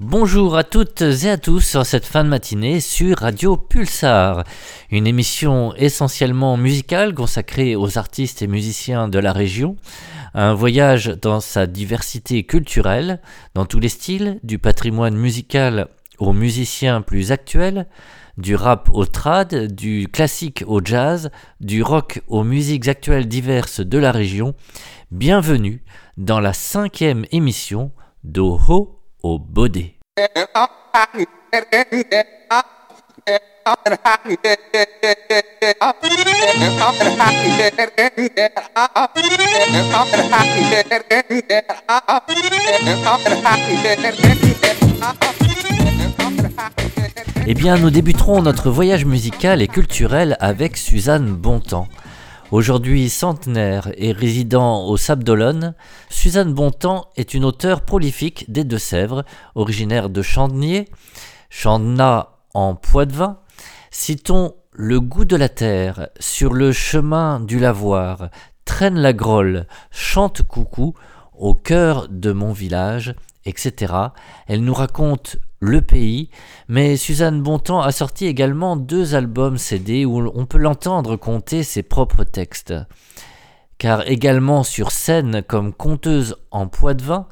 Bonjour à toutes et à tous en cette fin de matinée sur Radio Pulsar, une émission essentiellement musicale consacrée aux artistes et musiciens de la région, un voyage dans sa diversité culturelle, dans tous les styles, du patrimoine musical aux musiciens plus actuels, du rap au trad, du classique au jazz, du rock aux musiques actuelles diverses de la région. Bienvenue dans la cinquième émission d'Oho au Baudet. Eh bien, nous débuterons notre voyage musical et culturel avec Suzanne Bontemps. Aujourd'hui centenaire et résidant au Sable d'Olonne, Suzanne Bontemps est une auteure prolifique des Deux-Sèvres, originaire de Chandenier, Chandena en Poitevin. Citons Le goût de la terre, Sur le chemin du lavoir, Traîne la grolle, Chante coucou, Au cœur de mon village, etc. Elle nous raconte le pays, mais Suzanne Bontemps a sorti également deux albums CD où on peut l'entendre conter ses propres textes. Car également sur scène comme conteuse en Poitevin,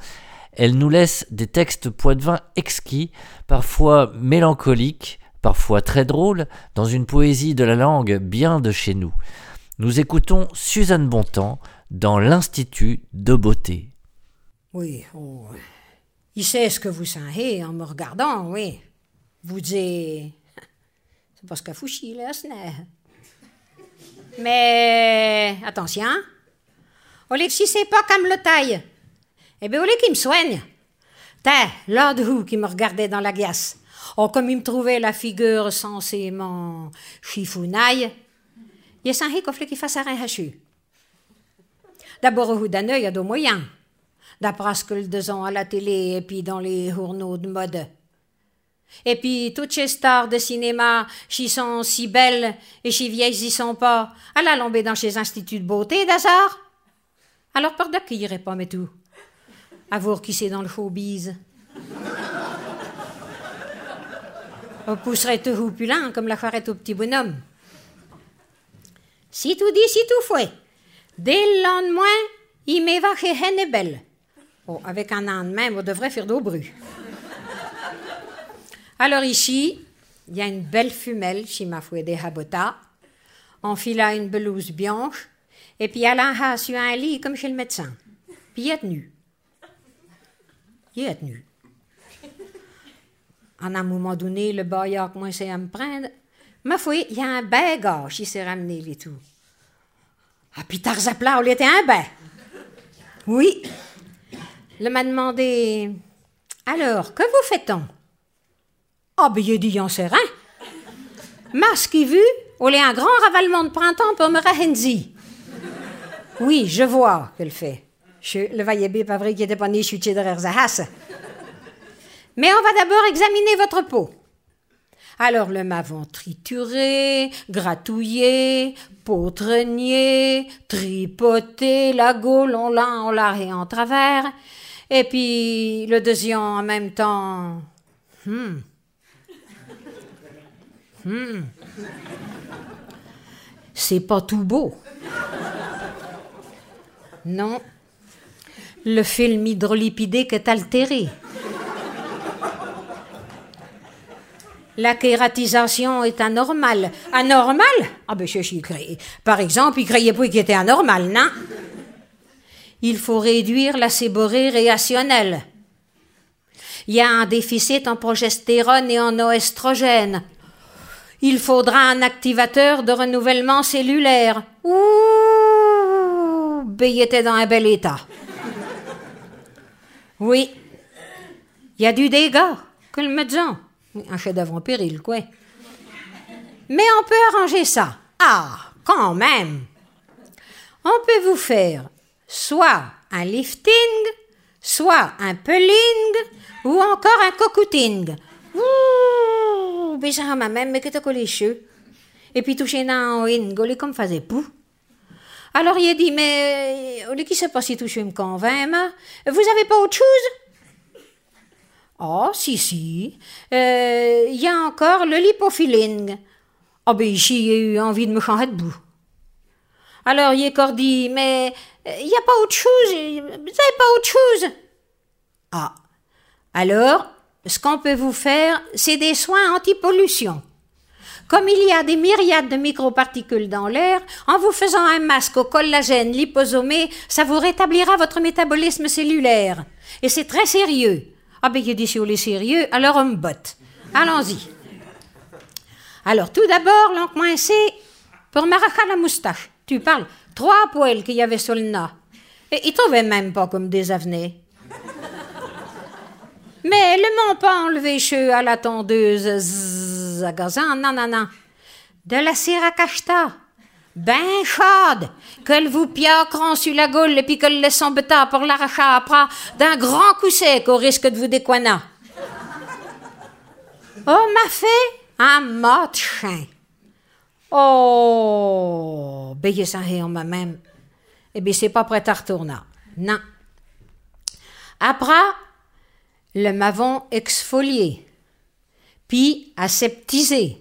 elle nous laisse des textes poitevins exquis, parfois mélancoliques, parfois très drôles, dans une poésie de la langue bien de chez nous. Nous écoutons Suzanne Bontemps dans l'Institut de beauté. Oui, oh, il sait ce que vous sentez en me regardant, oui. Vous dites, c'est parce qu'à Fouchi, là, ce n'est. Mais attention, lieu si c'est pas comme le taille, eh bien, lieu qu'il me soigne. T'es, l'autre vous qui me regardait dans la glace. Oh, comme il me trouvait la figure censément chifounaille, il est sans qu'il fasse rien hachu. D'abord, au d'un œil, il y a deux moyens d'après ce que le disons à la télé et puis dans les journaux de mode. Et puis, toutes ces stars de cinéma, qui sont si belles et y sont pas, à la lombée dans ces instituts de beauté d'hasard. Alors, par qui irait pas, mais tout? À voir qui c'est dans le showbiz. On pousserait tout roupulent comme la charrette au petit bonhomme. Si tout dit, si tout fait. Dès le lendemain, il m'éva chez Hennebel. Oh, avec un an de même, on devrait faire d'eau brue. Alors ici, il y a une belle femelle chez ma des Habota. Enfila une blouse blanche. Et puis elle a sur un lit comme chez le médecin. Puis il est tenu. Il est tenu. À un moment donné, le baillard commençait à me prendre. Ma foi, il y a un bagage qui s'est ramené les tout. Ah, puis Tarzapla, il était un bain. Oui, il m'a demandé Alors, que vous fait-on Ah, ben, il dit en serein. Masque vu, on est un grand ravalement de printemps pour me rahenzi. Oui, je vois qu'elle fait. Je le bien, pas vrai qu'il était pas né chuté derrière Zahas. Mais on va d'abord examiner votre peau. Alors le m'avons trituré, gratouillé, potregné, tripoté, la gaule on l'a en l'arrière et en travers, et puis le deuxième en même temps. Hmm. Hmm. C'est pas tout beau. Non. Le film hydrolipidé est altéré. La kératisation est anormale. Anormale? Ah ben, je, suis Par exemple, il croyait pas qu'il était anormal, non? Il faut réduire la séborrhée réactionnelle. Il y a un déficit en progestérone et en oestrogène. Il faudra un activateur de renouvellement cellulaire. Ouh, il était dans un bel état. Oui, il y a du dégât, que le médecin? Un chef-d'œuvre en péril, quoi. Mais on peut arranger ça. Ah, quand même. On peut vous faire soit un lifting, soit un pulling ou encore un cocooting. Ouh, déjà ma même, mais que t'as. Et puis touché dans une golé comme faisait pou. Alors il a dit, mais au lieu qui sait pas si touché me convainc, vous avez pas autre chose? Oh, si, si. Euh, Il y a encore le lipofilling. Ah, ben ici, j'ai eu envie de me changer de bout. Alors, il est dit, mais il n'y a pas autre chose, vous n'avez pas autre chose. Ah. Alors, ce qu'on peut vous faire, c'est des soins anti-pollution. Comme il y a des myriades de microparticules dans l'air, en vous faisant un masque au collagène liposomé, ça vous rétablira votre métabolisme cellulaire. Et c'est très sérieux. Ah ben, il dit sur les sérieux, alors on me botte. Allons-y. Alors, tout d'abord, c'est pour m'arracher la moustache. Tu parles, trois poils qu'il y avait sur le nez. Et il trouvait même pas comme des avenets. Mais le m'ont pas enlevé cheveux à la tondeuse zagazan, non, non, non. De la cire à cacheta. Ben chaude, qu'elle vous piacront sur la gueule et puis qu'elle laisse son bêta pour l'arracher après d'un grand coup sec au risque de vous décoiner. Oh, m'a fait un mot chien. Oh, ben ça en moi-même. Eh bien, c'est pas prêt à retourner. Non. Après, le m'avons exfolié, puis aseptisé.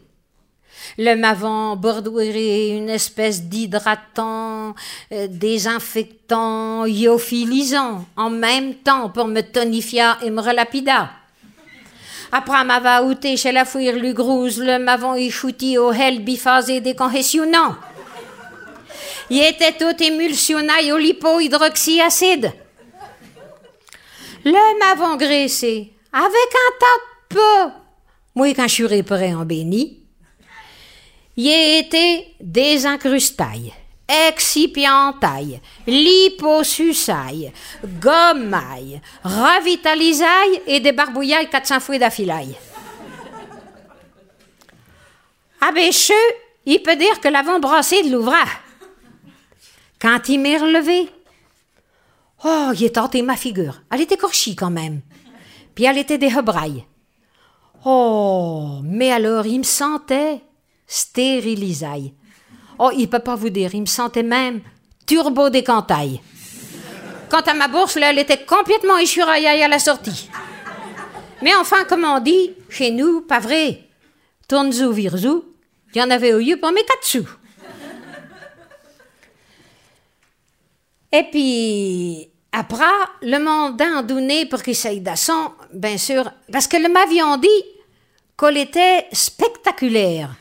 Le m'avons bordouéré une espèce d'hydratant, euh, désinfectant, iophilisant, en même temps pour me tonifier et me relapida. Après m'avoir outé chez la fouire le grouse, le m'avons échouti au hel biphasé décongestionnant. Il était tout émulsionné au lipohydroxyacide. Le m'avons graissé avec un tas de. Moi, quand je suis réparé en béni, il été désincrustaille, excipientaille, liposusaille, gommaille, revitalisaille et des barbouillailles 400 fouets d'affilaille. Ah ben, il peut dire que l'avons brassé de l'ouvrage. Quand il m'est relevé, oh, il est tenté ma figure. Elle était corchie quand même. Puis elle était des hebrailles. Oh, mais alors il me sentait stérilisé. Oh, il peut pas vous dire, il me sentait même turbo décantaille. Quant à ma bourse, là, elle était complètement échuraille à la sortie. Mais enfin, comme on dit, chez nous, pas vrai. Tourne-zou, vire-zou, il y en avait au lieu pour mes quatre sous. Et puis, après, le mandat donné pour qu'il s'aille d'asson, bien sûr, parce que le m'avions dit qu'elle était spectaculaire.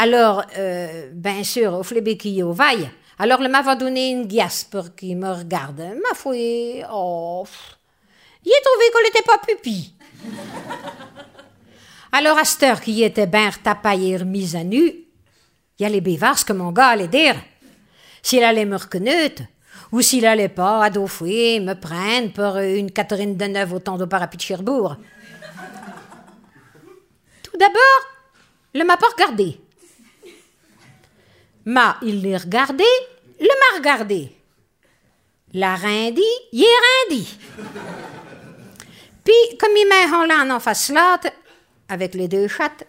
Alors, euh, bien sûr, au flébéquille au vaille. Alors, le m'avait donné une guiasse pour qu'il me regarde. Ma foi, oh, il a trouvé qu'elle n'était pas pupille. Alors, à cette heure qui était bien retapaillé et remise à nu, il y a les bévars que mon gars allait dire. S'il allait me reconnaître, ou s'il allait pas à Dauphiné me prendre pour une Catherine de Neuve au temps de parapluie de Cherbourg. Tout d'abord, le m'a pas regardé. Ma, il l'a regardé, le m'a regardé. La rindi, il est rindi. Puis, comme il m'a là en face là, avec les deux chattes,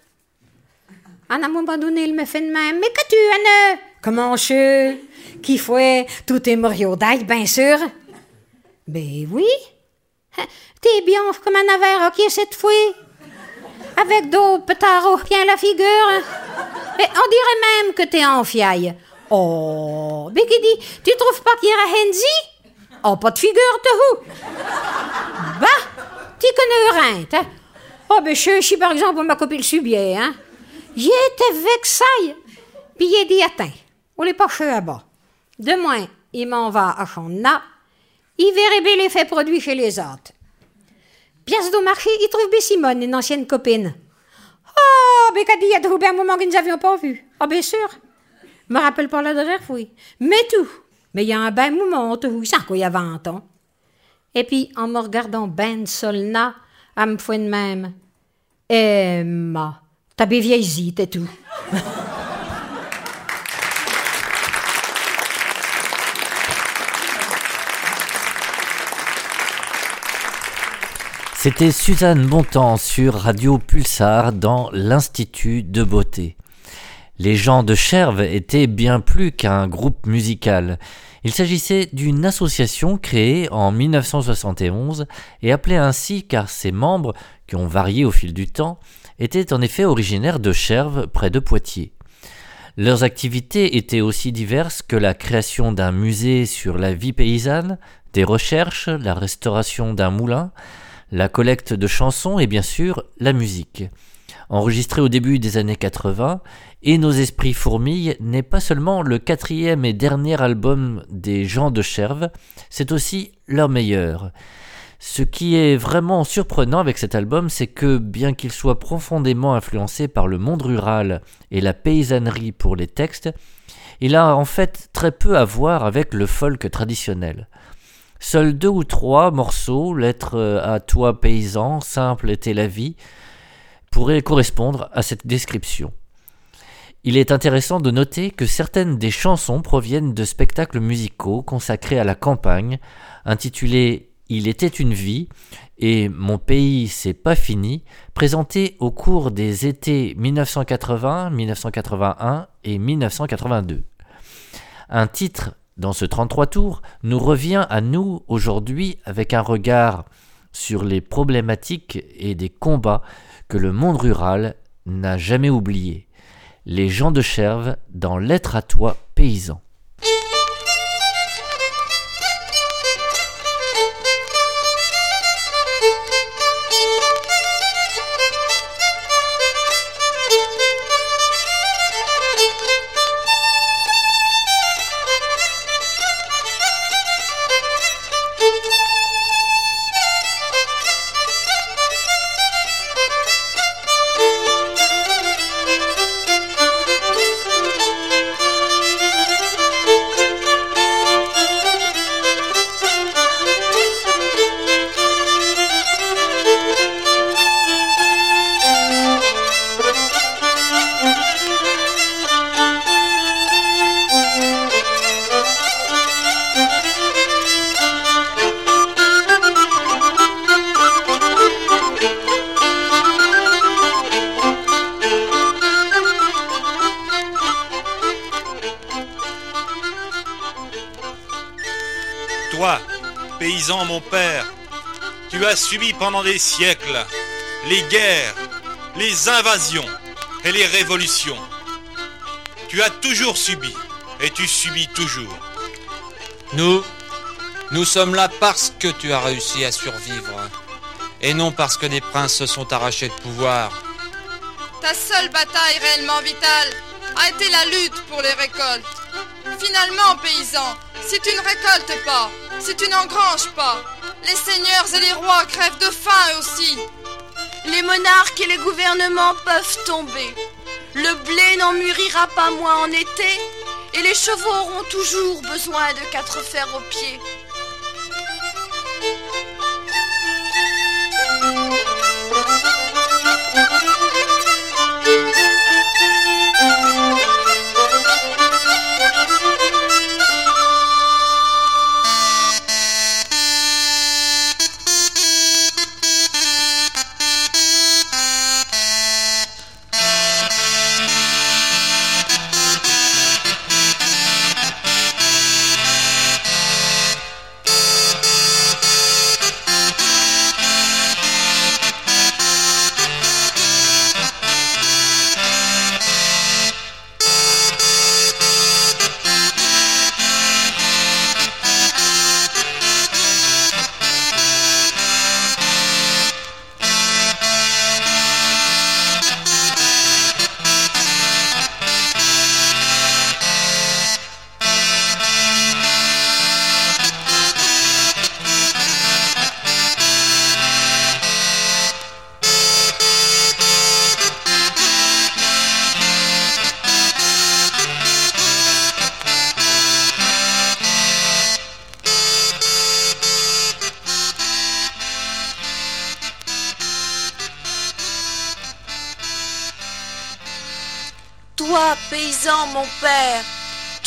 à un moment donné, il me fait de même. Mais que tu, Anne? Comment je qui fait tout est d'ail, bien sûr. Ben oui. Hein, t'es bien comme un avare, ok, cette fois. Avec d'autres pétards bien la figure. On dirait même que t'es en fiaille. Oh, dit, tu trouves pas qu'il y a Henzi? Oh, pas de figure, te Bah, tu connais rien, hein? Oh, ben, je suis par exemple ma copine Subier, hein? J'étais vexaille. Puis il dit, attends, on n'est pas à bas. Demain, il m'en va à Chonna. Il verrait bien l'effet produit chez les autres. Pièce de marché, il trouve Bessimone, une ancienne copine. Oh, il y a trouvé un moment que nous n'avions pas vu. Ah, bien sûr. Je me rappelle pas la dernière fois. Mais tout. Mais il y a un ben moment, tout. Ça, quoi, il y a 20 ans. Et puis, en me regardant ben solna, elle me fait de même. Emma, t'as bien vieilli, et tout. C'était Suzanne Bontemps sur Radio Pulsar dans l'Institut de beauté. Les gens de Cherves étaient bien plus qu'un groupe musical. Il s'agissait d'une association créée en 1971 et appelée ainsi car ses membres, qui ont varié au fil du temps, étaient en effet originaires de Cherves, près de Poitiers. Leurs activités étaient aussi diverses que la création d'un musée sur la vie paysanne, des recherches, la restauration d'un moulin, la collecte de chansons et bien sûr la musique. Enregistré au début des années 80, Et Nos Esprits Fourmillent n'est pas seulement le quatrième et dernier album des gens de Cherves, c'est aussi leur meilleur. Ce qui est vraiment surprenant avec cet album, c'est que bien qu'il soit profondément influencé par le monde rural et la paysannerie pour les textes, il a en fait très peu à voir avec le folk traditionnel. Seuls deux ou trois morceaux, Lettre à toi paysan, Simple était la vie, pourraient correspondre à cette description. Il est intéressant de noter que certaines des chansons proviennent de spectacles musicaux consacrés à la campagne, intitulés il était une vie et Mon pays c'est pas fini, présenté au cours des étés 1980, 1981 et 1982. Un titre dans ce 33 tours nous revient à nous aujourd'hui avec un regard sur les problématiques et des combats que le monde rural n'a jamais oubliés. Les gens de Cherve dans Lettre à toi paysan. Mon père, tu as subi pendant des siècles les guerres, les invasions et les révolutions. Tu as toujours subi et tu subis toujours. Nous, nous sommes là parce que tu as réussi à survivre et non parce que des princes se sont arrachés de pouvoir. Ta seule bataille réellement vitale a été la lutte pour les récoltes. Finalement, paysan, si tu ne récoltes pas, si tu n'engranges pas, les seigneurs et les rois crèvent de faim aussi. Les monarques et les gouvernements peuvent tomber. Le blé n'en mûrira pas moins en été, et les chevaux auront toujours besoin de quatre fers aux pieds.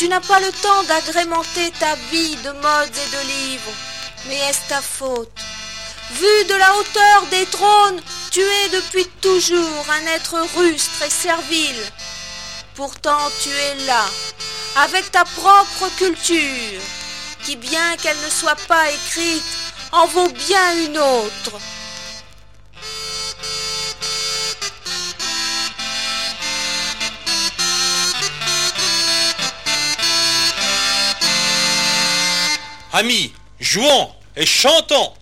Tu n'as pas le temps d'agrémenter ta vie de modes et de livres, mais est-ce ta faute? Vu de la hauteur des trônes, tu es depuis toujours un être rustre et servile. Pourtant tu es là, avec ta propre culture, qui, bien qu'elle ne soit pas écrite, en vaut bien une autre. Amis, jouons et chantons.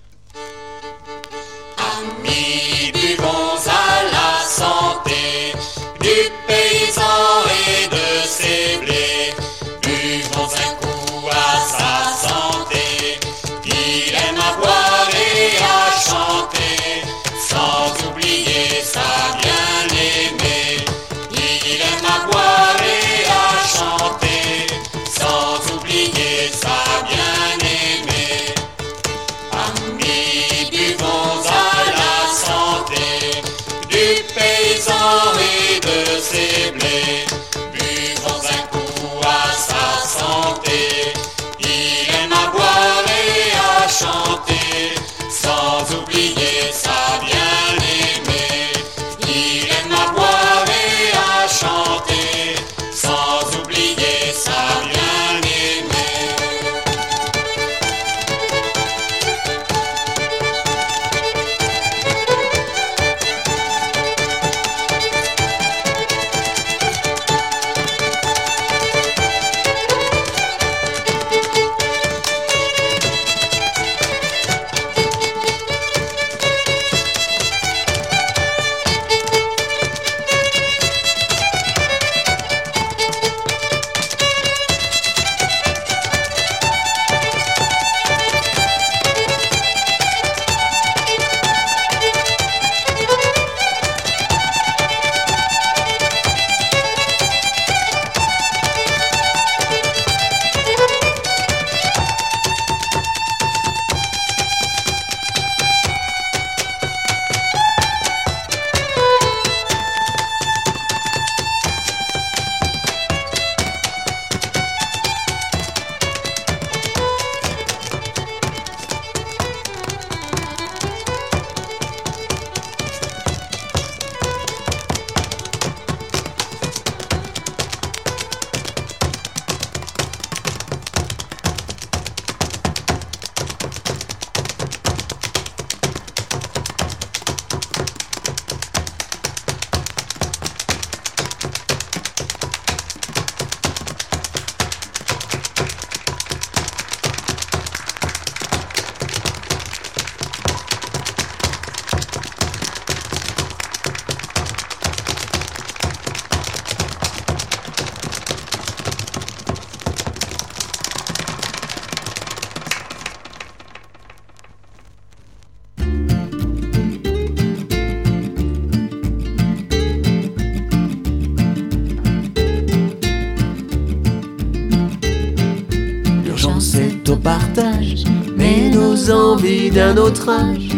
Nos envies d'un autre âge,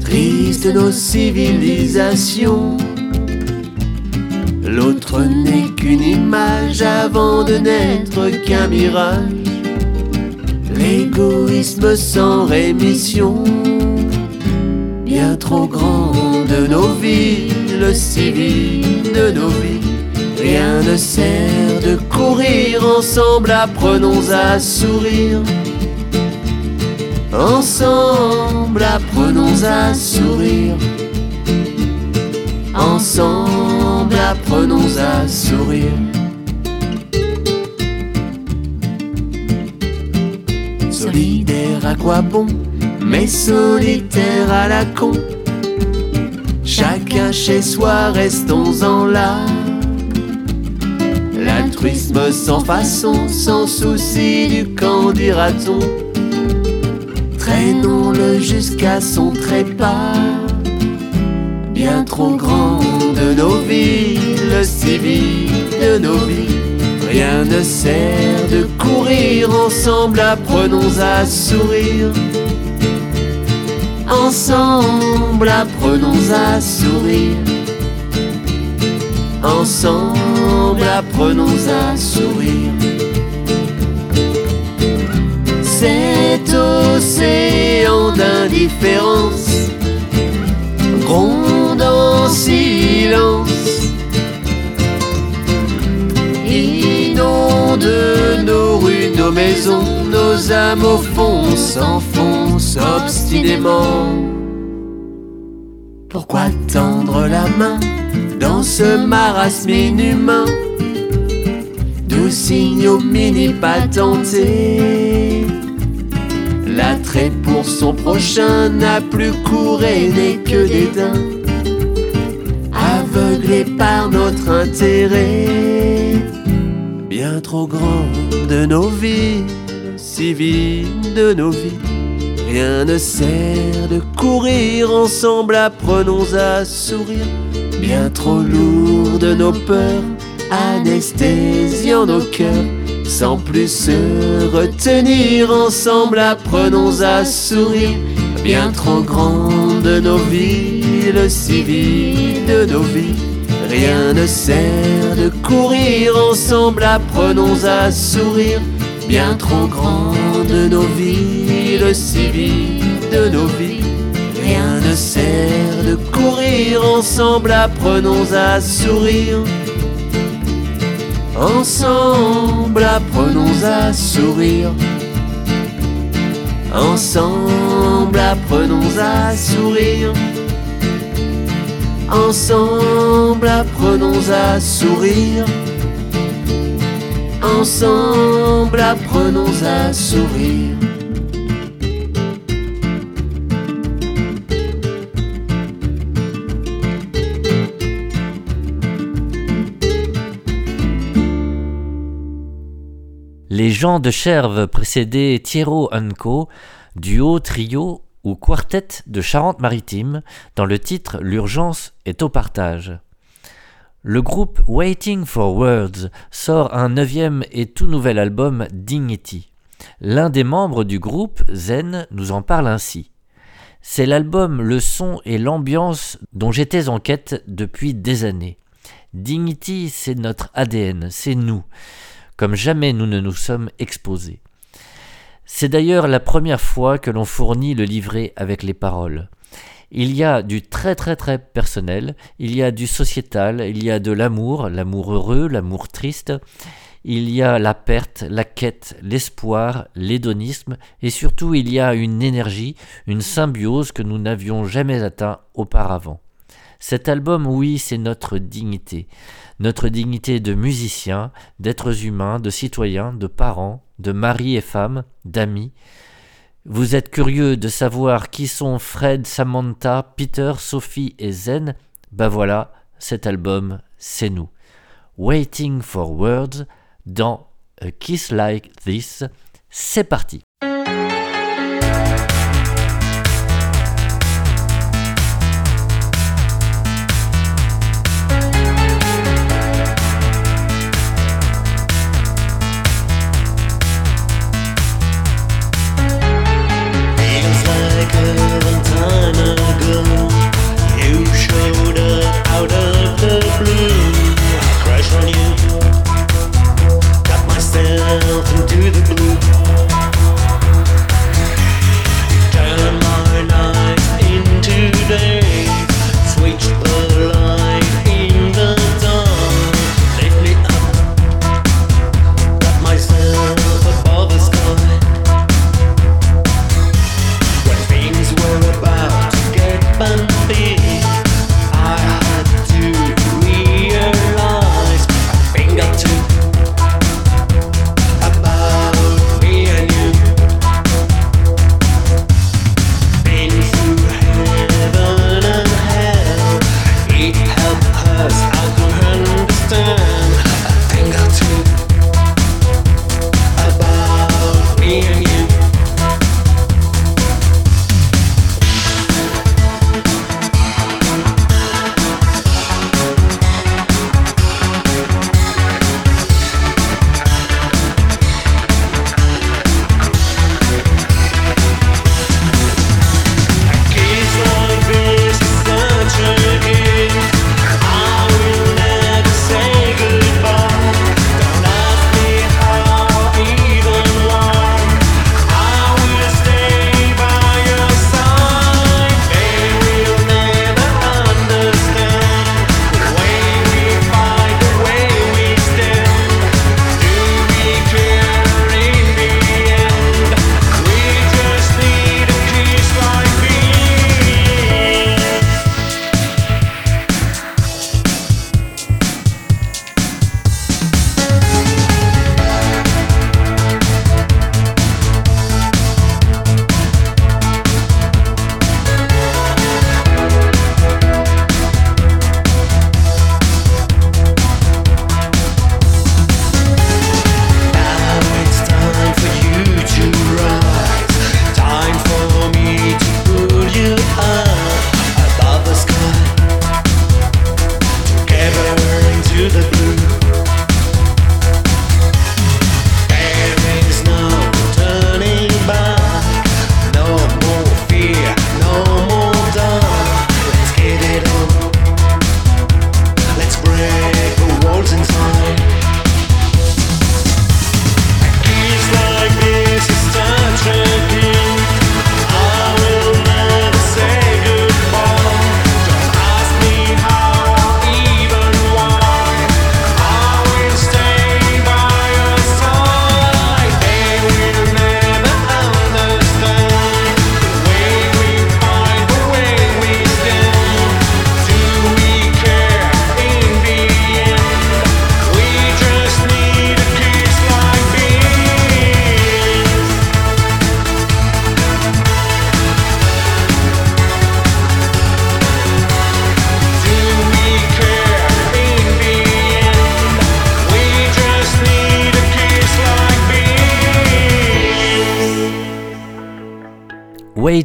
tristes nos civilisations. L'autre n'est qu'une image avant de n'être qu'un mirage. L'égoïsme sans rémission, bien trop grand de nos vies, le civil de nos vies. Rien ne sert de courir ensemble, apprenons à sourire. Ensemble, apprenons à sourire. Ensemble, apprenons à sourire. Solidaire à quoi bon, mais solitaire à la con. Chacun chez soi, restons-en là. L'altruisme sans façon, sans souci du camp dira-t-on? Traînons-le jusqu'à son trépas. Bien trop grand de nos vies, le civil de nos vies. Rien ne sert de courir ensemble, apprenons à sourire. Ensemble, apprenons à sourire. Ensemble, apprenons à sourire. Cet océan d'indifférence gronde en silence. Inonde nos rues, nos maisons, nos âmes au fond s'enfoncent obstinément. Pourquoi tendre la main dans ce marasme inhumain? D'où signaux mini patentés L'attrait pour son prochain n'a plus couré n'est que dédain Aveuglé par notre intérêt Bien trop grand de nos vies, si vides de nos vies Rien ne sert de courir ensemble, apprenons à sourire. Bien trop lourd de nos peurs, anesthésiant nos cœurs. Sans plus se retenir ensemble, apprenons à sourire. Bien trop grand de nos vies, le civil de nos vies. Rien ne sert de courir ensemble, apprenons à sourire. Bien trop grand de nos vies, le civil de nos vies. Rien ne sert de courir ensemble, apprenons à sourire. Ensemble, apprenons à sourire. Ensemble, apprenons à sourire. Ensemble, apprenons à sourire. Ensemble, apprenons à sourire. Gens de Cherve précédaient Thierro Co, duo, trio ou quartet de Charente-Maritime, dans le titre L'urgence est au partage. Le groupe Waiting for Words sort un neuvième et tout nouvel album Dignity. L'un des membres du groupe, Zen, nous en parle ainsi. C'est l'album, le son et l'ambiance dont j'étais en quête depuis des années. Dignity, c'est notre ADN, c'est nous, comme jamais nous ne nous sommes exposés. C'est d'ailleurs la première fois que l'on fournit le livret avec les paroles. Il y a du très très très personnel, il y a du sociétal, il y a de l'amour, l'amour heureux, l'amour triste, il y a la perte, la quête, l'espoir, l'hédonisme, et surtout il y a une énergie, une symbiose que nous n'avions jamais atteint auparavant. Cet album, oui, c'est notre dignité, notre dignité de musiciens, d'êtres humains, de citoyens, de parents, de maris et femmes, d'amis. Vous êtes curieux de savoir qui sont Fred, Samantha, Peter, Sophie et Zen? Ben voilà, cet album, c'est nous. Waiting for Words dans A Kiss Like This. C'est parti.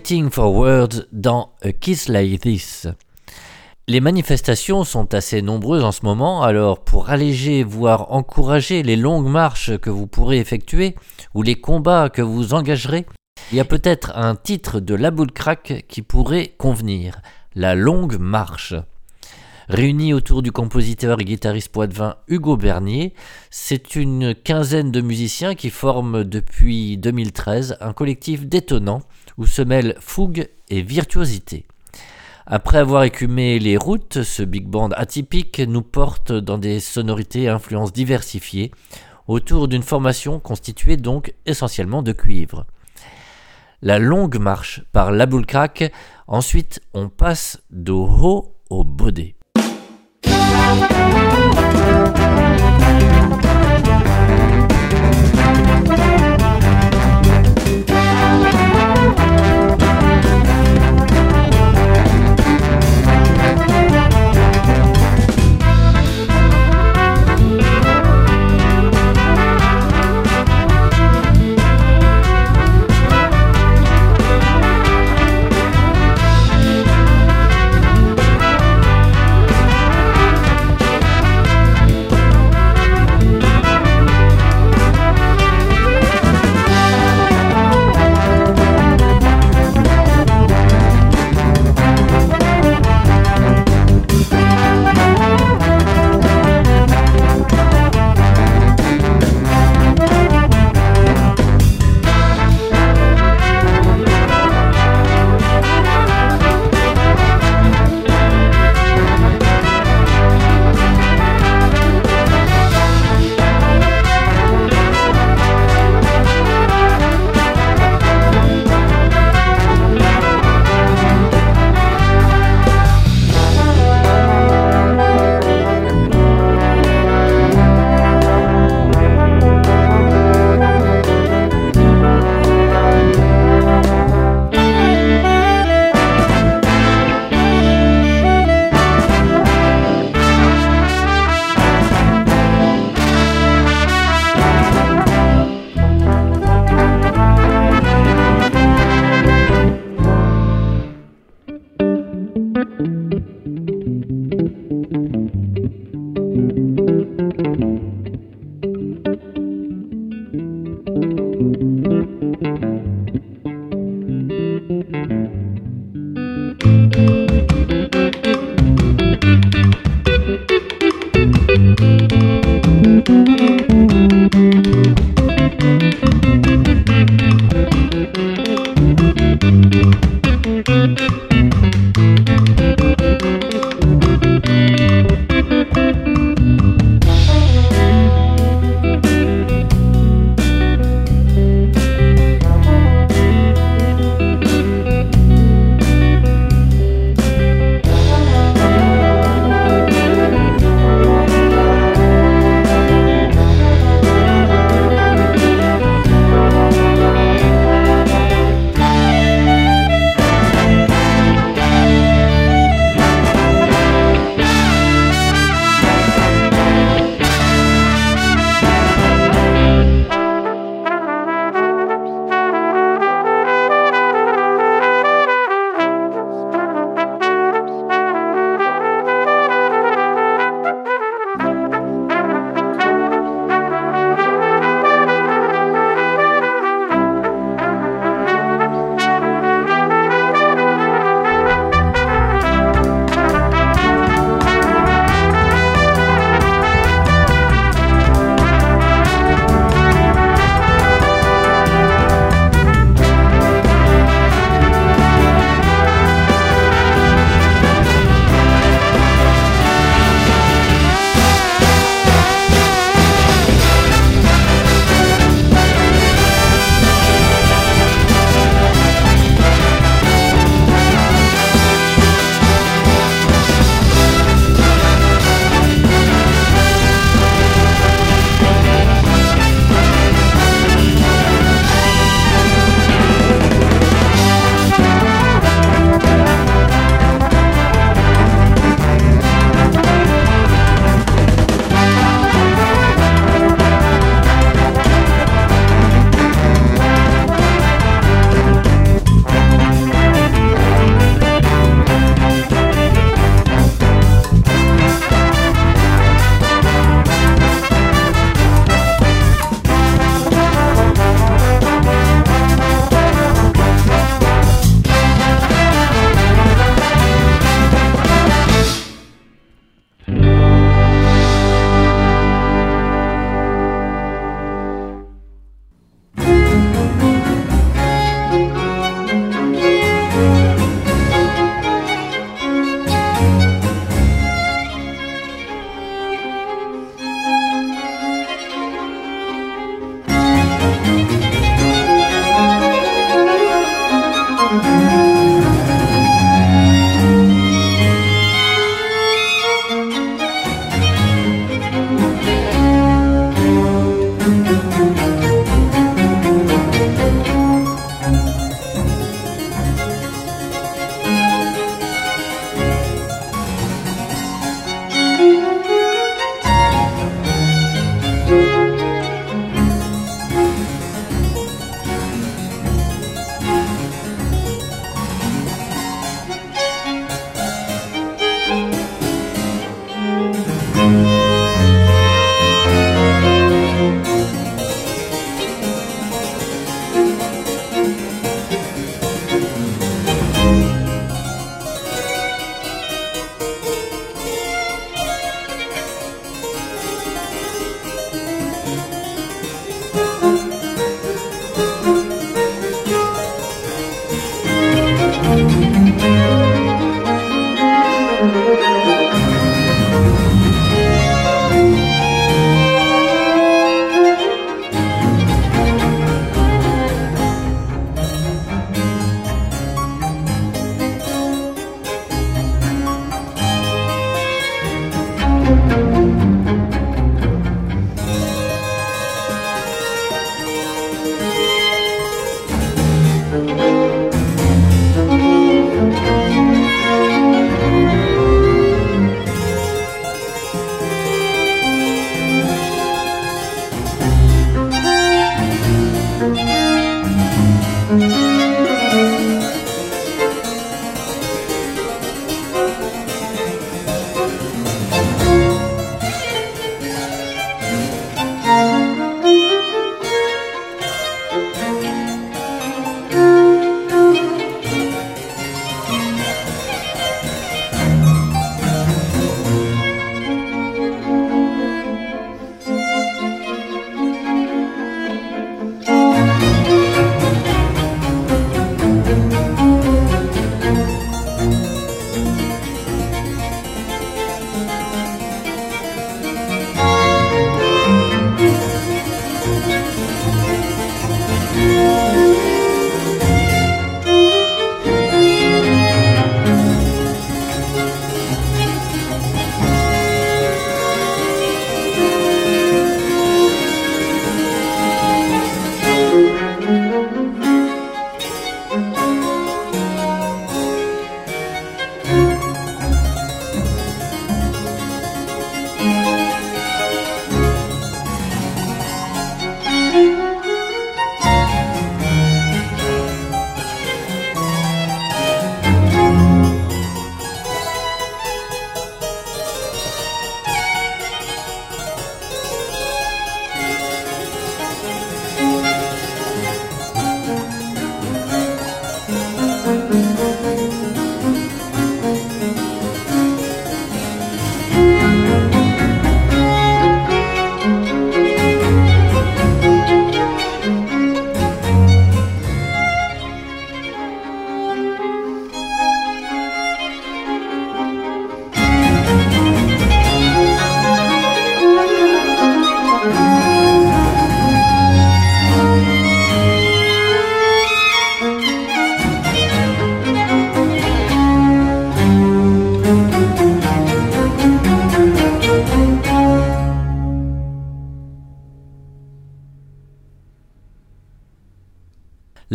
Waiting for Words dans A Kiss Like This. Les manifestations sont assez nombreuses en ce moment, alors pour alléger, voire encourager les longues marches que vous pourrez effectuer ou les combats que vous engagerez, il y a peut-être un titre de La Boule Crack qui pourrait convenir, La Longue Marche. Réunis autour du compositeur et guitariste poitevin Hugo Bernier, c'est une quinzaine de musiciens qui forment depuis 2013 un collectif détonnant où se mêlent fougue et virtuosité. Après avoir écumé les routes, ce big band atypique nous porte dans des sonorités et influences diversifiées autour d'une formation constituée donc essentiellement de cuivre. La longue marche par la boule crack, ensuite on passe d'au haut au baudet.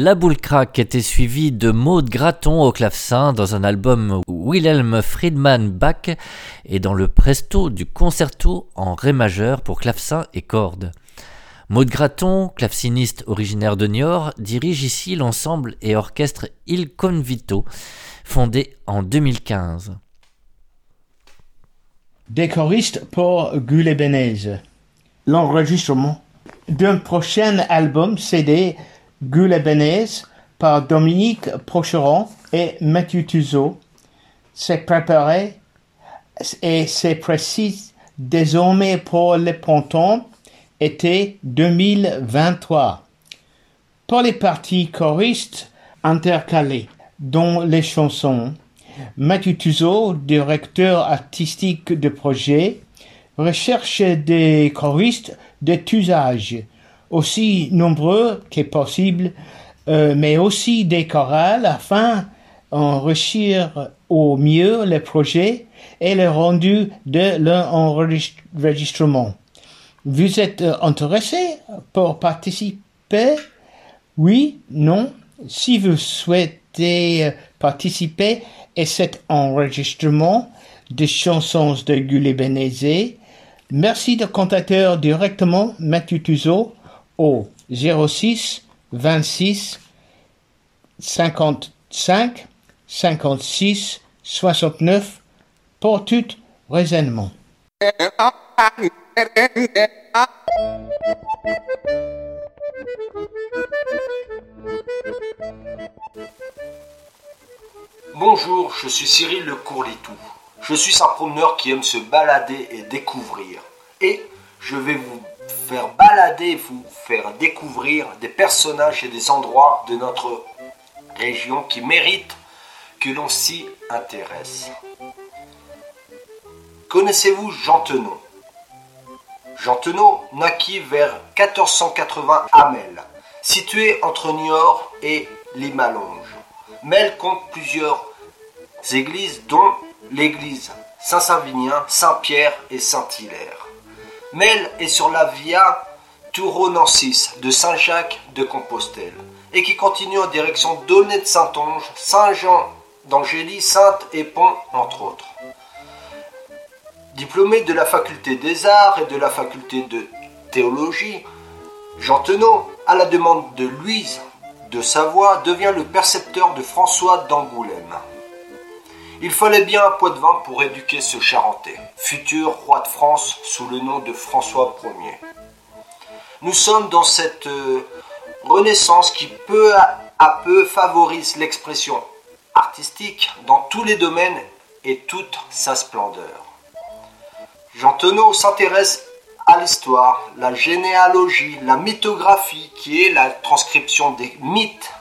La boule crack était suivie de Maud Graton au clavecin dans un album Wilhelm Friedman Bach et dans le presto du concerto en ré majeur pour clavecin et cordes. Maud Graton, claveciniste originaire de Niort, dirige ici l'ensemble et orchestre Il Convito, fondé en 2015. Des choristes pour Goulet Benez. L'enregistrement d'un prochain album CD Benez par Dominique Procheron et Mathieu Tuzeau s'est préparé et c'est précis. Désormais pour le printemps été 2023. Pour les parties choristes intercalées dont les chansons, Mathieu Tuzeau, directeur artistique de projet, recherche des choristes de tous aussi nombreux que possible, euh, mais aussi des chorales afin d'enrichir au mieux le projet et le rendu de l'enregistrement. Vous êtes intéressé pour participer? Oui Non Si vous souhaitez participer à cet enregistrement de chansons de Benezé, merci de contacter directement Mathieu Tuzo au 06 26 55 56 69 pour tout raisonnement. Bonjour, je suis Cyril Le Courlitou. Je suis un promeneur qui aime se balader et découvrir. Et je vais vous faire balader, vous découvrir des personnages et des endroits de notre région qui méritent que l'on s'y intéresse. Connaissez-vous Jean Tenot Jean Tenot naquit vers 1480 à Mel, situé entre Niort et Limalonge. Mel compte plusieurs églises, dont l'église Saint-Savinien, Saint-Pierre et Saint-Hilaire. Mel est sur la via De Saint-Jacques de Compostelle et qui continue en direction d'Aulnay de Saint-Onge, Saint-Jean d'Angély, Sainte-Épon, entre autres. Diplômé de la faculté des arts et de la faculté de théologie, Jean Tenot, à la demande de Louise de Savoie, devient le percepteur de François d'Angoulême. Il fallait bien un pot de vin pour éduquer ce Charentais, futur roi de France sous le nom de François Ier. Nous sommes dans cette euh, renaissance qui peu à, peu favorise l'expression artistique dans tous les domaines et toute sa splendeur. Jean Tenot s'intéresse à l'histoire, la généalogie, la mythographie, qui est la transcription des mythes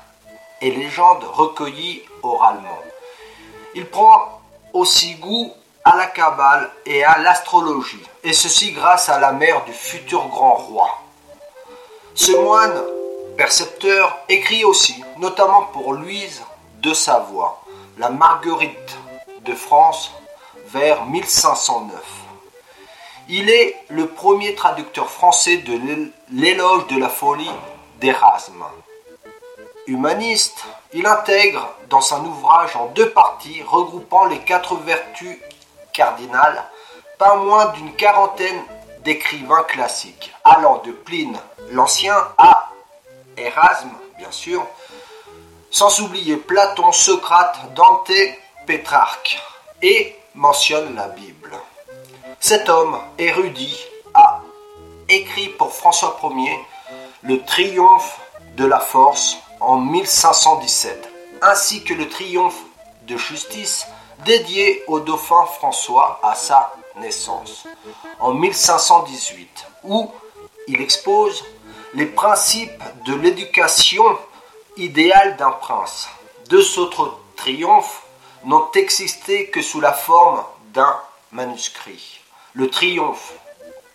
et légendes recueillis oralement. Il prend aussi goût à la cabale et à l'astrologie, et ceci grâce à la mère du futur grand roi. Ce moine percepteur écrit aussi, notamment pour Louise de Savoie, la Marguerite de France vers 1509. Il est le premier traducteur français de l'éloge de la folie d'Erasme. Humaniste, il intègre dans un ouvrage en deux parties regroupant les quatre vertus cardinales pas moins d'une quarantaine d'écrivains classiques, allant de Pline l'Ancien à Erasme, bien sûr, sans oublier Platon, Socrate, Dante, Pétrarque, et mentionne la Bible. Cet homme érudit a écrit pour François Ier le triomphe de la force en 1517, ainsi que le triomphe de justice dédié au dauphin François à sa naissance, en 1518, où il expose les principes de l'éducation idéale d'un prince. Deux autres triomphes n'ont existé que sous la forme d'un manuscrit. Le triomphe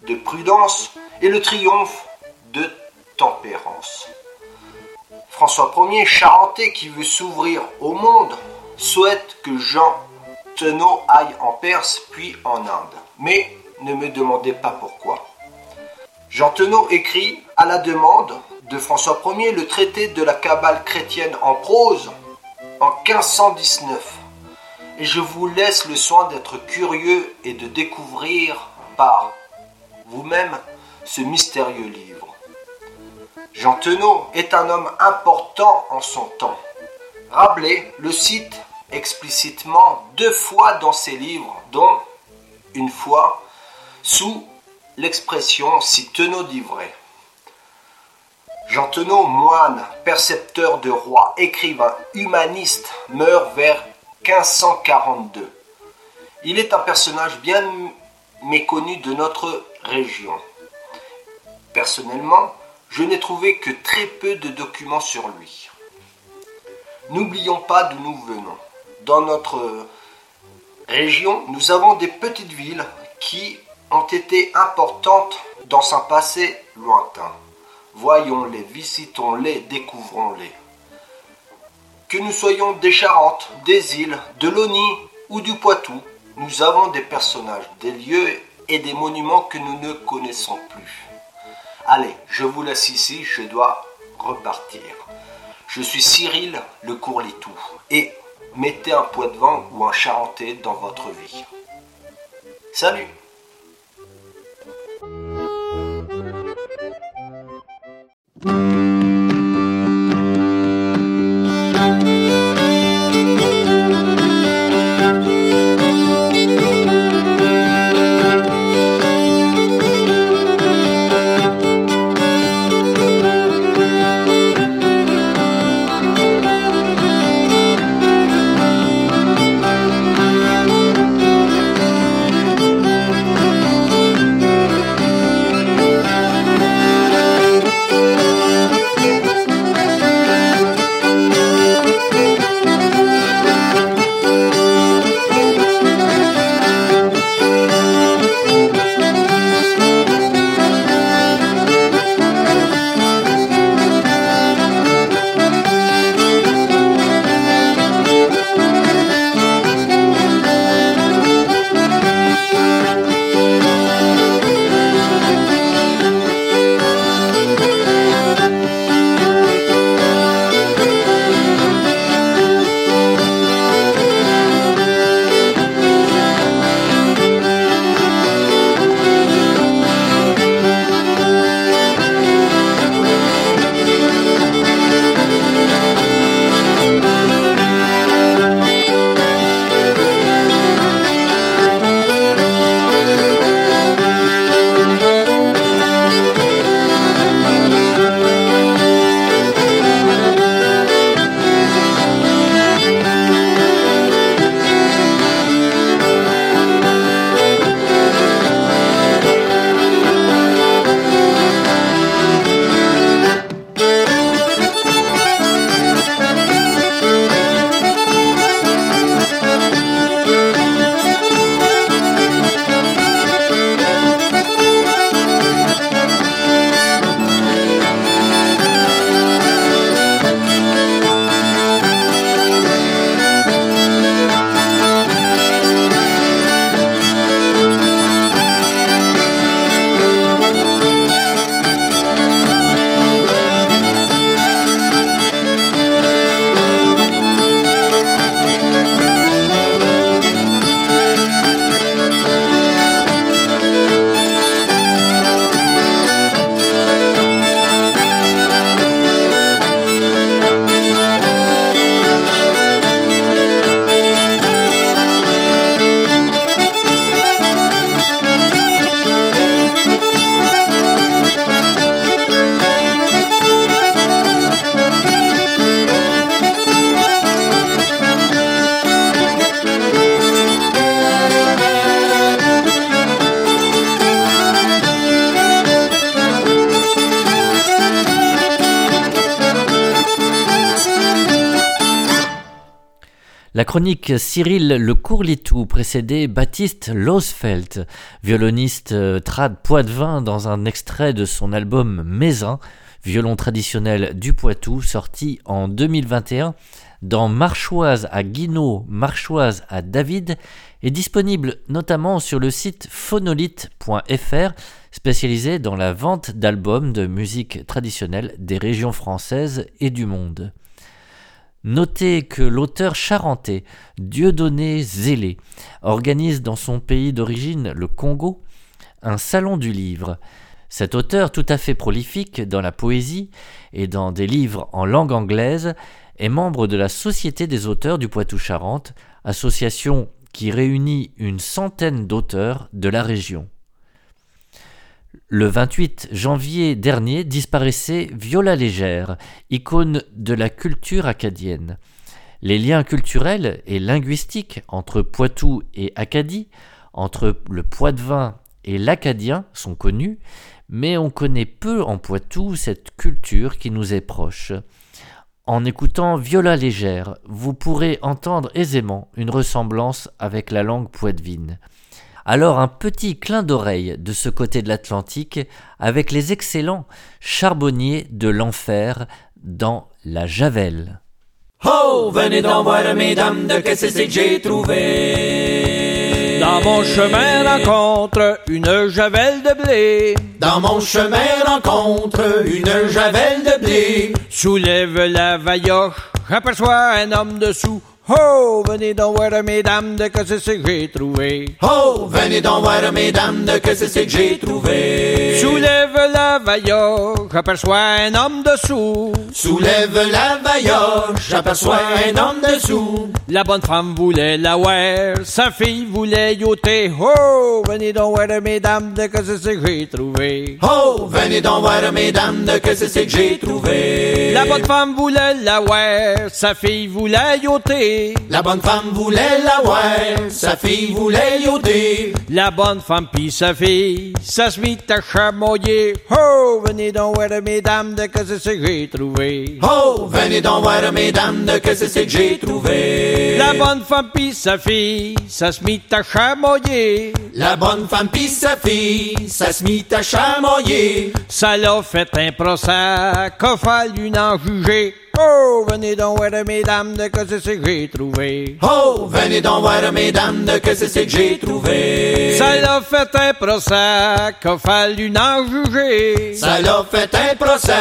de prudence et le triomphe de tempérance. François Ier, charentais qui veut s'ouvrir au monde, souhaite que Jean Tenot aille en Perse puis en Inde. Mais ne me demandez pas pourquoi. Jean Tenot écrit à la demande de François Ier le traité de la Kabbale chrétienne en prose en 1519. Et je vous laisse le soin d'être curieux et de découvrir par vous-même ce mystérieux livre. Jean Tenot est un homme important en son temps. Rabelais le cite explicitement deux fois dans ses livres, dont une fois sous l'expression si Tenot dit. Jean Tenot, moine, percepteur de roi, écrivain, humaniste, meurt vers 1542. Il est un personnage bien méconnu de notre région. Personnellement, je n'ai trouvé que très peu de documents sur lui. N'oublions pas d'où nous venons. Dans notre région, nous avons des petites villes qui ont été importantes dans un passé lointain. Voyons-les, visitons-les, découvrons-les. Que nous soyons des Charentes, des îles, de l'Oni ou du Poitou, nous avons des personnages, des lieux et des monuments que nous ne connaissons plus. Allez, je vous laisse ici, je dois repartir. Je suis Cyril le Courlitou et mettez un poids de vin ou un charentais dans votre vie. Salut chronique Cyril Le Courlitou précédait Baptiste Losfeld, violoniste euh, trad poitevin dans un extrait de son album Mézin, violon traditionnel du Poitou, sorti en 2021 dans Marchoise à Guinaud, Marchoise à David, est disponible notamment sur le site phonolite.fr, spécialisé dans la vente d'albums de musique traditionnelle des régions françaises et du monde. Notez que l'auteur charentais Dieudonné Zélé organise dans son pays d'origine, le Congo, un salon du livre. Cet auteur tout à fait prolifique dans la poésie et dans des livres en langue anglaise est membre de la Société des auteurs du Poitou-Charentes, association qui réunit une centaine d'auteurs de la région. Le 28 janvier dernier disparaissait Viola Légère, icône de la culture acadienne. Les liens culturels et linguistiques entre Poitou et Acadie, entre le Poitevin et l'acadien sont connus, mais on connaît peu en Poitou cette culture qui nous est proche. En écoutant Viola légère, vous pourrez entendre aisément une ressemblance avec la langue poitevine. Alors un petit clin d'oreille de ce côté de l'Atlantique avec les excellents charbonniers de l'enfer dans la Javel. Oh, venez donc voir, mesdames, de qu'est-ce que j'ai trouvé. Dans mon chemin rencontre une javel de blé. Dans mon chemin rencontre une javel de blé. Soulève la vailloche, j'aperçois un homme dessous. Oh, venez donc voir, mesdames, de que c'est que j'ai trouvé. Oh, venez donc voir, mesdames, de que c'est que j'ai trouvé. Soulève la vailloche, j'aperçois un homme dessous. Soulève la vailloche, j'aperçois un homme dessous. La bonne femme voulait la voir, sa fille voulait yoter. Oh, venez donc voir, mesdames, de que c'est que j'ai trouvé. Oh, venez donc voir, mesdames, de que c'est que j'ai trouvé. La bonne femme voulait la voir, sa fille voulait yoter. La bonne femme voulait la voir, sa fille voulait yoder. La bonne femme pis sa fille, ça se mit à chamoyer. Oh, venez donc voir, mesdames, de que c'est que j'ai trouvé. Oh, venez donc voir, mesdames, de que c'est que j'ai trouvé. La bonne femme pis sa fille, ça se mit à chamoyer. La bonne femme pis sa fille, ça se mit à chamoyer. Ça l'a fait un procès, qu'a fallu en juger. Oh, venez donc voir, mesdames, de que c'est que j'ai trouvé. Oh, venez donc voir, mesdames, de que c'est que j'ai trouvé. Ça l'a fait un procès, qu'a fallu en juger. Ça l'a fait un procès,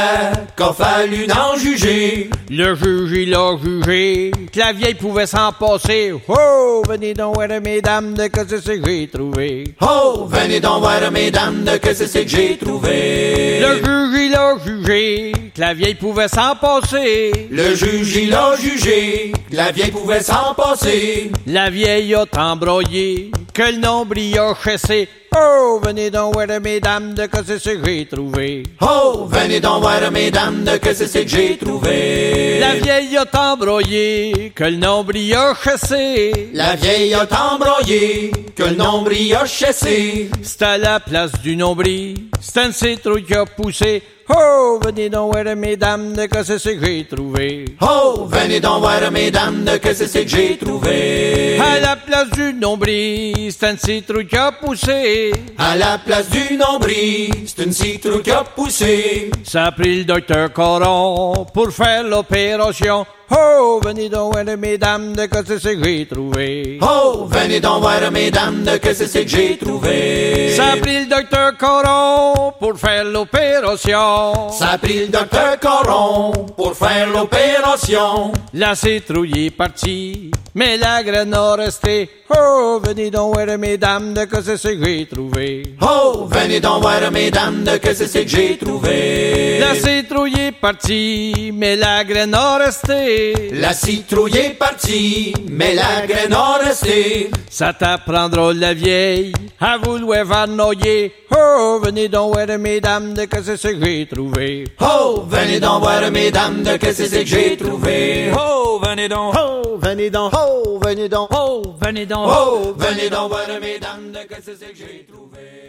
qu'a fallu en juger. Le juge, il a jugé, que la vieille pouvait s'en passer. Oh, venez donc voir, mesdames, de que c'est que j'ai trouvé. Oh, venez donc voir, mesdames, de que c'est que j'ai trouvé. Le juge, il a jugé, que la vieille pouvait s'en passer. Le juge, il a jugé, la vieille pouvait s'en passer. La vieille a embroyé, que le nombril a chassé. Oh, venez donc voir, mesdames, de que c'est que j'ai trouvé. Oh, venez donc voir, mesdames, de que c'est que j'ai trouvé. La vieille a embroyé, que le nombril a chassé. La vieille a embroyé, que le nombril a chassé. C'est à la place du nombril, c'est un citrouille qui a poussé. Oh, venez donc voir, mesdames, de que c'est que j'ai trouvé. Oh, venez donc voir, mesdames, de que c'est que j'ai trouvé. À la place du nombril, c'est un citrouille qui a poussé. À la place du nombril, c'est une citrouille qui a poussé. Ça a pris le docteur Coron pour faire l'opération. Oh, venez donc voir, mesdames, de que c'est que j'ai trouvé. Oh, venez donc voir, mesdames, de que c'est que j'ai trouvé. Ça a pris le docteur Coron pour faire l'opération. Ça a pris le docteur Coron pour faire l'opération. La citrouille est partie, mais la graine a resté. Oh, venez donc voir, mesdames, de que c'est que j'ai trouvé. Oh, venez donc voir, mesdames, de que c'est que j'ai trouvé. La citrouille est partie, mais la graine a resté. La citrouille est partie, mais la graine a resté. Ça t'apprendra la vieille à vouloir varnoyer. Oh, venez donc voir, mesdames, de que c'est que j'ai trouvé. Oh, venez donc voir, mesdames, de que c'est que j'ai trouvé. Oh, venez donc. Oh, venez donc. Oh, venez donc. Oh, venez donc. Oh, venez donc voir, mesdames, de que c'est que j'ai trouvé.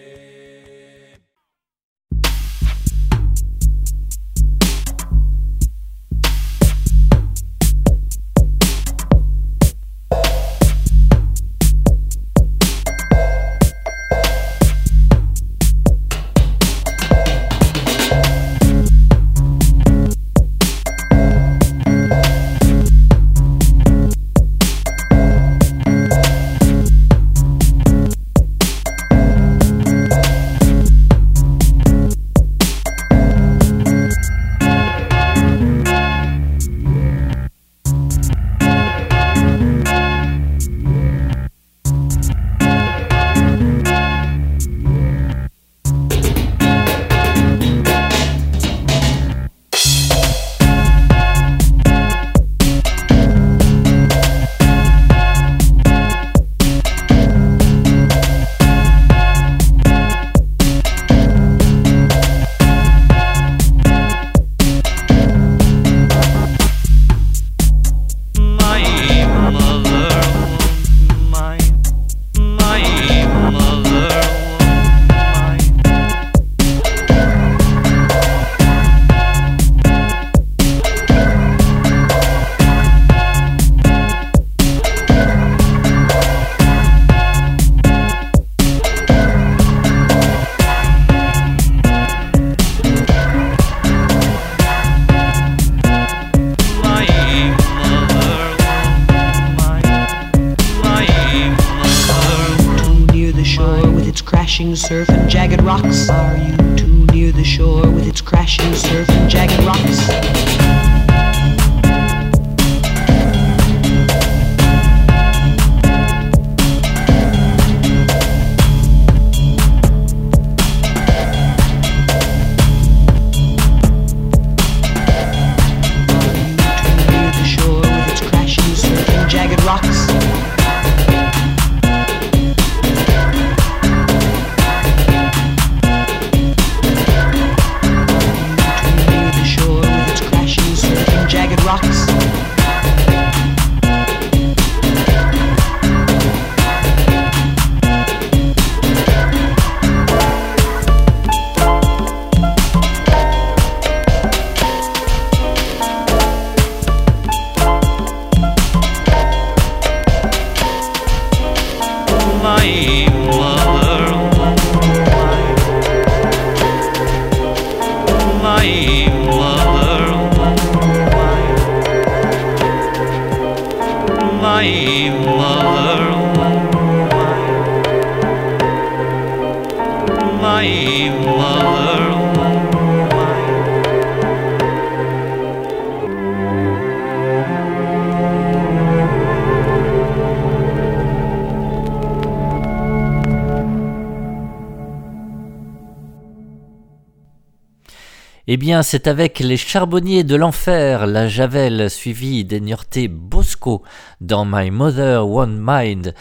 C'est avec les charbonniers de l'enfer, la Javel suivie des Niortais Bosco dans My Mother One Mind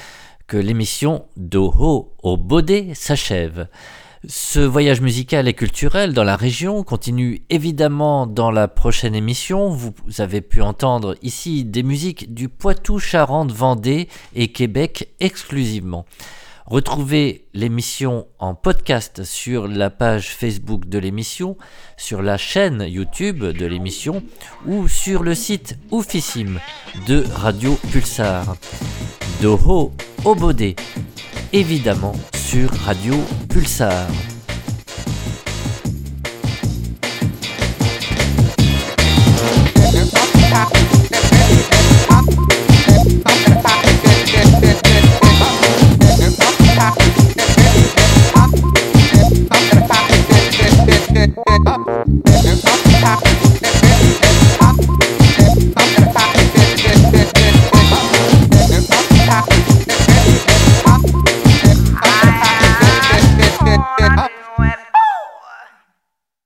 que l'émission d'Oho au Baudet s'achève. Ce voyage musical et culturel dans la région continue évidemment dans la prochaine émission. Vous avez pu entendre ici des musiques du Poitou, Charente, Vendée et Québec exclusivement. Retrouvez l'émission en podcast sur la page Facebook de l'émission, sur la chaîne YouTube de l'émission ou sur le site oufissime de Radio Pulsar. Doho Obodé, évidemment sur Radio Pulsar. Up, up, up, up, up